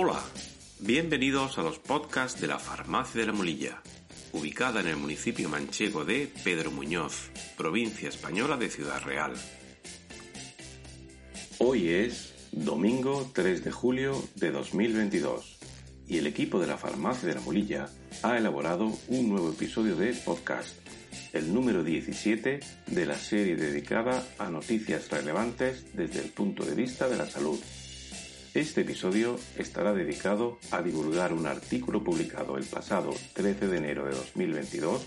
Hola, bienvenidos a los podcasts de la Farmacia de la Molilla, ubicada en el municipio manchego de Pedro Muñoz, provincia española de Ciudad Real. Hoy es domingo 3 de julio de 2022 y el equipo de la Farmacia de la Molilla ha elaborado un nuevo episodio de podcast, el número 17 de la serie dedicada a noticias relevantes desde el punto de vista de la salud. Este episodio estará dedicado a divulgar un artículo publicado el pasado 13 de enero de 2022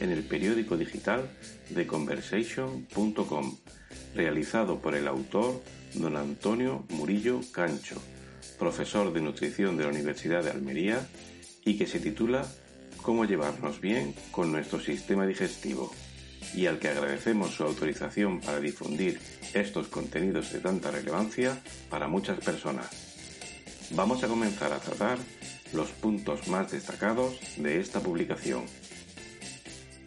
en el periódico digital de Conversation.com, realizado por el autor don Antonio Murillo Cancho, profesor de nutrición de la Universidad de Almería, y que se titula Cómo llevarnos bien con nuestro sistema digestivo y al que agradecemos su autorización para difundir estos contenidos de tanta relevancia para muchas personas. Vamos a comenzar a tratar los puntos más destacados de esta publicación.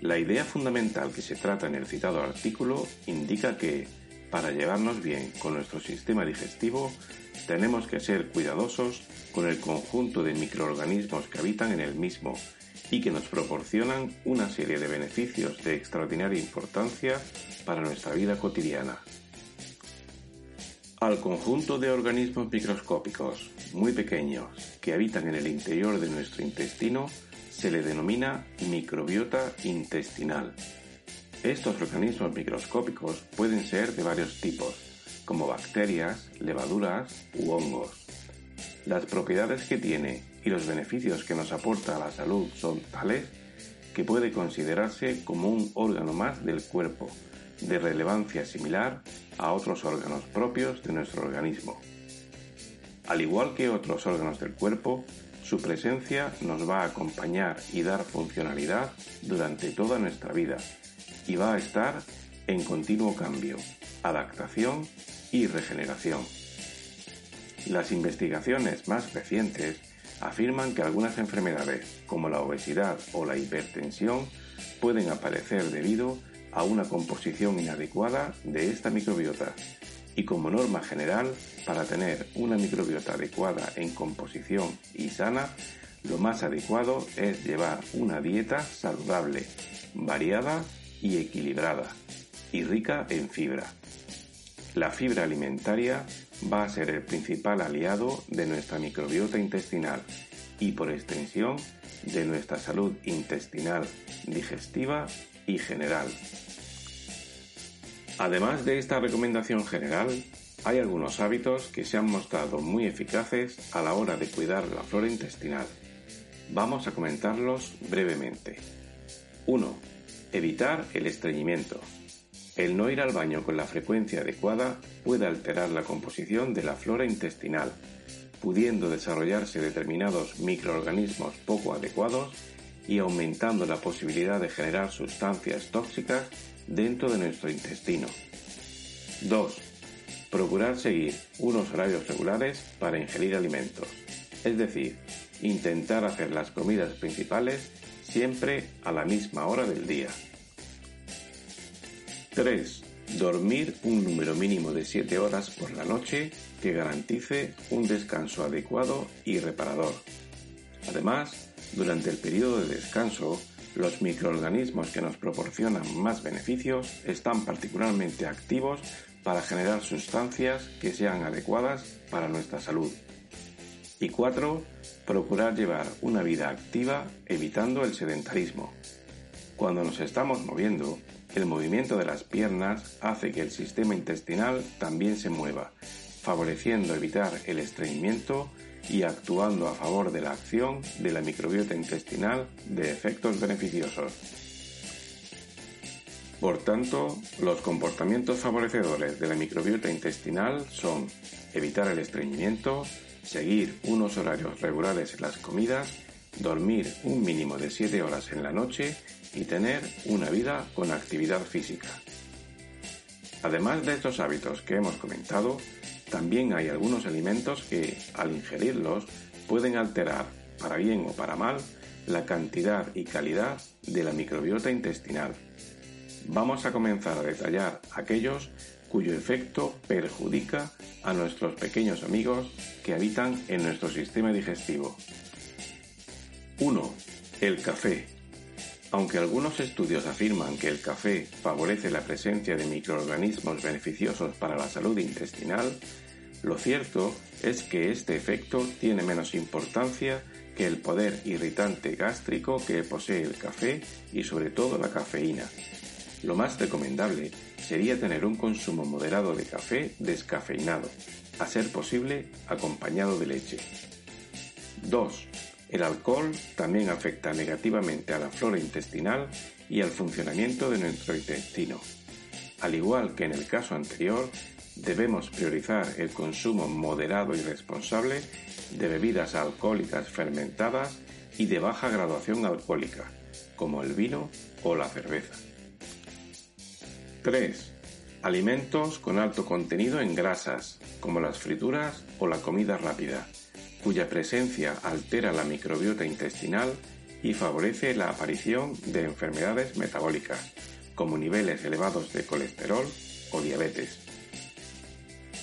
La idea fundamental que se trata en el citado artículo indica que, para llevarnos bien con nuestro sistema digestivo, tenemos que ser cuidadosos con el conjunto de microorganismos que habitan en el mismo y que nos proporcionan una serie de beneficios de extraordinaria importancia para nuestra vida cotidiana. Al conjunto de organismos microscópicos muy pequeños que habitan en el interior de nuestro intestino se le denomina microbiota intestinal. Estos organismos microscópicos pueden ser de varios tipos, como bacterias, levaduras u hongos. Las propiedades que tiene y los beneficios que nos aporta a la salud son tales que puede considerarse como un órgano más del cuerpo, de relevancia similar a otros órganos propios de nuestro organismo. Al igual que otros órganos del cuerpo, su presencia nos va a acompañar y dar funcionalidad durante toda nuestra vida y va a estar en continuo cambio, adaptación y regeneración. Las investigaciones más recientes afirman que algunas enfermedades, como la obesidad o la hipertensión, pueden aparecer debido a una composición inadecuada de esta microbiota. Y como norma general, para tener una microbiota adecuada en composición y sana, lo más adecuado es llevar una dieta saludable, variada y equilibrada, y rica en fibra. La fibra alimentaria va a ser el principal aliado de nuestra microbiota intestinal y por extensión de nuestra salud intestinal, digestiva y general. Además de esta recomendación general, hay algunos hábitos que se han mostrado muy eficaces a la hora de cuidar la flora intestinal. Vamos a comentarlos brevemente. 1. Evitar el estreñimiento. El no ir al baño con la frecuencia adecuada puede alterar la composición de la flora intestinal, pudiendo desarrollarse determinados microorganismos poco adecuados y aumentando la posibilidad de generar sustancias tóxicas dentro de nuestro intestino. 2. Procurar seguir unos horarios regulares para ingerir alimentos, es decir, intentar hacer las comidas principales siempre a la misma hora del día. 3. Dormir un número mínimo de 7 horas por la noche que garantice un descanso adecuado y reparador. Además, durante el periodo de descanso, los microorganismos que nos proporcionan más beneficios están particularmente activos para generar sustancias que sean adecuadas para nuestra salud. Y 4. Procurar llevar una vida activa evitando el sedentarismo. Cuando nos estamos moviendo, el movimiento de las piernas hace que el sistema intestinal también se mueva, favoreciendo evitar el estreñimiento y actuando a favor de la acción de la microbiota intestinal de efectos beneficiosos. Por tanto, los comportamientos favorecedores de la microbiota intestinal son evitar el estreñimiento, seguir unos horarios regulares en las comidas, dormir un mínimo de 7 horas en la noche y tener una vida con actividad física. Además de estos hábitos que hemos comentado, también hay algunos alimentos que, al ingerirlos, pueden alterar, para bien o para mal, la cantidad y calidad de la microbiota intestinal vamos a comenzar a detallar aquellos cuyo efecto perjudica a nuestros pequeños amigos que habitan en nuestro sistema digestivo. 1. El café. Aunque algunos estudios afirman que el café favorece la presencia de microorganismos beneficiosos para la salud intestinal, lo cierto es que este efecto tiene menos importancia que el poder irritante gástrico que posee el café y sobre todo la cafeína, lo más recomendable sería tener un consumo moderado de café descafeinado, a ser posible acompañado de leche. 2. El alcohol también afecta negativamente a la flora intestinal y al funcionamiento de nuestro intestino. Al igual que en el caso anterior, debemos priorizar el consumo moderado y responsable de bebidas alcohólicas fermentadas y de baja graduación alcohólica, como el vino o la cerveza. 3. Alimentos con alto contenido en grasas, como las frituras o la comida rápida, cuya presencia altera la microbiota intestinal y favorece la aparición de enfermedades metabólicas, como niveles elevados de colesterol o diabetes.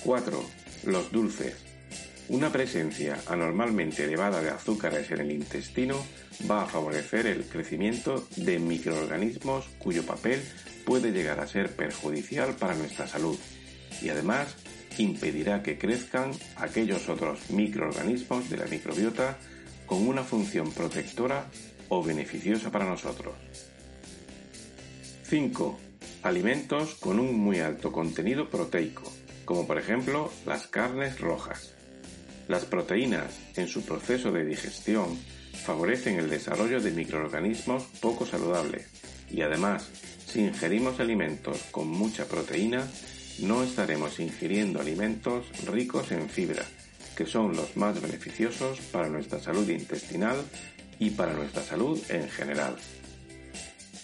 4. Los dulces. Una presencia anormalmente elevada de azúcares en el intestino va a favorecer el crecimiento de microorganismos cuyo papel puede llegar a ser perjudicial para nuestra salud y además impedirá que crezcan aquellos otros microorganismos de la microbiota con una función protectora o beneficiosa para nosotros. 5. Alimentos con un muy alto contenido proteico, como por ejemplo las carnes rojas. Las proteínas en su proceso de digestión favorecen el desarrollo de microorganismos poco saludables y además si ingerimos alimentos con mucha proteína, no estaremos ingiriendo alimentos ricos en fibra, que son los más beneficiosos para nuestra salud intestinal y para nuestra salud en general.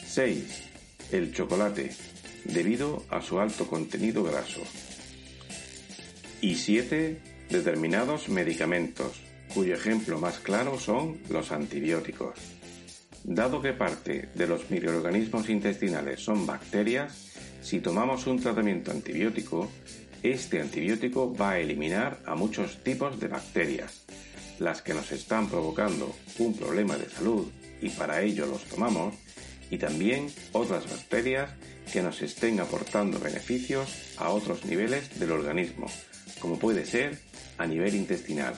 6. El chocolate, debido a su alto contenido graso. Y 7. Determinados medicamentos, cuyo ejemplo más claro son los antibióticos. Dado que parte de los microorganismos intestinales son bacterias, si tomamos un tratamiento antibiótico, este antibiótico va a eliminar a muchos tipos de bacterias, las que nos están provocando un problema de salud y para ello los tomamos, y también otras bacterias que nos estén aportando beneficios a otros niveles del organismo, como puede ser a nivel intestinal.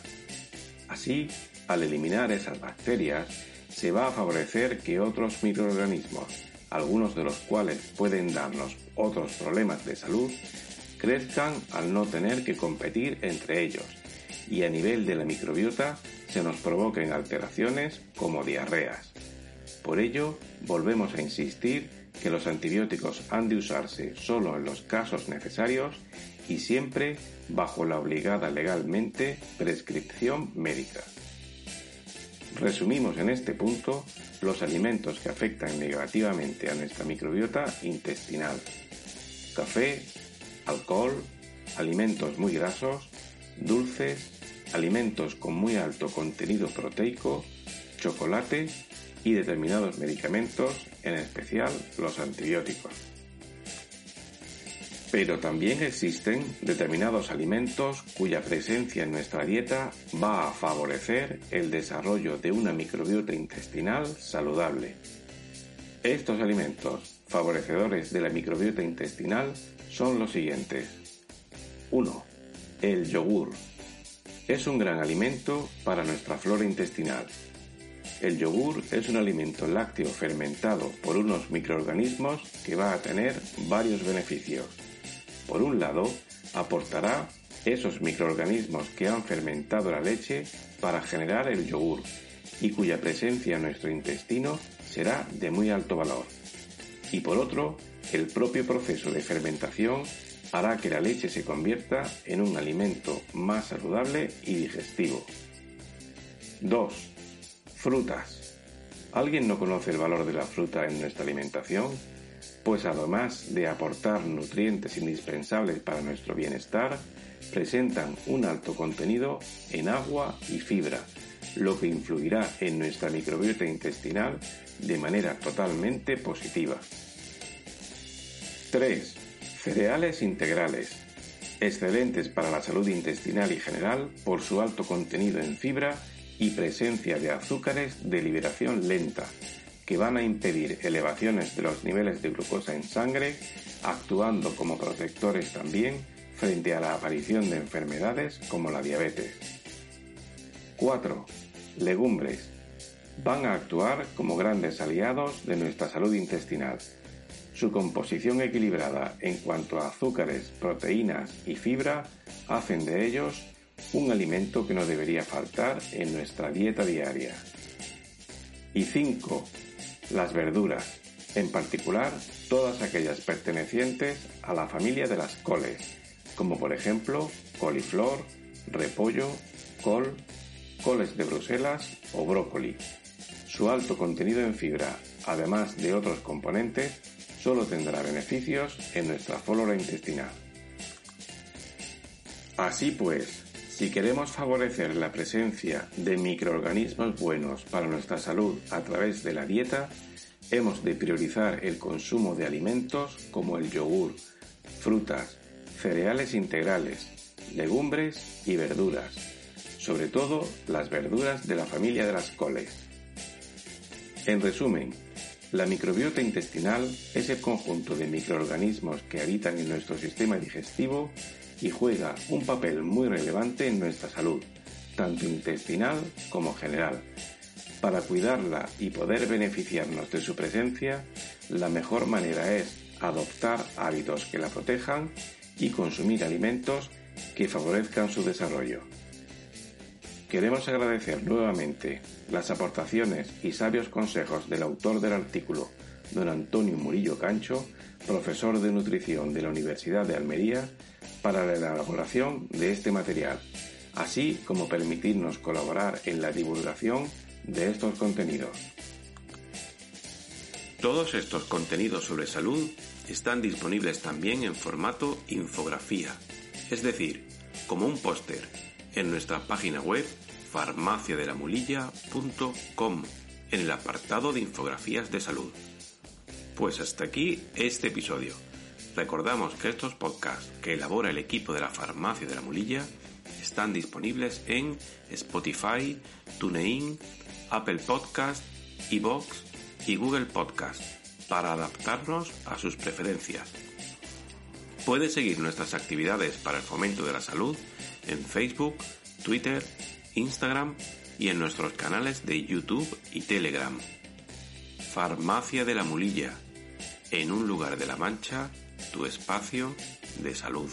Así, al eliminar esas bacterias, se va a favorecer que otros microorganismos, algunos de los cuales pueden darnos otros problemas de salud, crezcan al no tener que competir entre ellos y a nivel de la microbiota se nos provoquen alteraciones como diarreas. Por ello, volvemos a insistir que los antibióticos han de usarse solo en los casos necesarios y siempre bajo la obligada legalmente prescripción médica. Resumimos en este punto los alimentos que afectan negativamente a nuestra microbiota intestinal. Café, alcohol, alimentos muy grasos, dulces, alimentos con muy alto contenido proteico, chocolate y determinados medicamentos, en especial los antibióticos. Pero también existen determinados alimentos cuya presencia en nuestra dieta va a favorecer el desarrollo de una microbiota intestinal saludable. Estos alimentos favorecedores de la microbiota intestinal son los siguientes. 1. El yogur. Es un gran alimento para nuestra flora intestinal. El yogur es un alimento lácteo fermentado por unos microorganismos que va a tener varios beneficios. Por un lado, aportará esos microorganismos que han fermentado la leche para generar el yogur y cuya presencia en nuestro intestino será de muy alto valor. Y por otro, el propio proceso de fermentación hará que la leche se convierta en un alimento más saludable y digestivo. 2. Frutas. ¿Alguien no conoce el valor de la fruta en nuestra alimentación? Pues además de aportar nutrientes indispensables para nuestro bienestar, presentan un alto contenido en agua y fibra, lo que influirá en nuestra microbiota intestinal de manera totalmente positiva. 3. Cereales integrales. Excelentes para la salud intestinal y general por su alto contenido en fibra y presencia de azúcares de liberación lenta, que van a impedir elevaciones de los niveles de glucosa en sangre, actuando como protectores también frente a la aparición de enfermedades como la diabetes. 4. Legumbres. Van a actuar como grandes aliados de nuestra salud intestinal. Su composición equilibrada en cuanto a azúcares, proteínas y fibra hacen de ellos un alimento que no debería faltar en nuestra dieta diaria. Y 5. Las verduras, en particular todas aquellas pertenecientes a la familia de las coles, como por ejemplo coliflor, repollo, col, coles de Bruselas o brócoli. Su alto contenido en fibra, además de otros componentes, solo tendrá beneficios en nuestra flora intestinal. Así pues, si queremos favorecer la presencia de microorganismos buenos para nuestra salud a través de la dieta, hemos de priorizar el consumo de alimentos como el yogur, frutas, cereales integrales, legumbres y verduras, sobre todo las verduras de la familia de las coles. En resumen, la microbiota intestinal es el conjunto de microorganismos que habitan en nuestro sistema digestivo y juega un papel muy relevante en nuestra salud, tanto intestinal como general. Para cuidarla y poder beneficiarnos de su presencia, la mejor manera es adoptar hábitos que la protejan y consumir alimentos que favorezcan su desarrollo. Queremos agradecer nuevamente las aportaciones y sabios consejos del autor del artículo, don Antonio Murillo Cancho, profesor de nutrición de la Universidad de Almería, para la elaboración de este material, así como permitirnos colaborar en la divulgación de estos contenidos. Todos estos contenidos sobre salud están disponibles también en formato infografía, es decir, como un póster, en nuestra página web farmaciadelamulilla.com en el apartado de infografías de salud. Pues hasta aquí este episodio. Recordamos que estos podcasts que elabora el equipo de la Farmacia de la Mulilla están disponibles en Spotify, TuneIn, Apple Podcast, iBox y Google Podcast para adaptarnos a sus preferencias. Puede seguir nuestras actividades para el fomento de la salud en Facebook, Twitter, Instagram y en nuestros canales de YouTube y Telegram. Farmacia de la Mulilla, en un lugar de la Mancha, tu espacio de salud.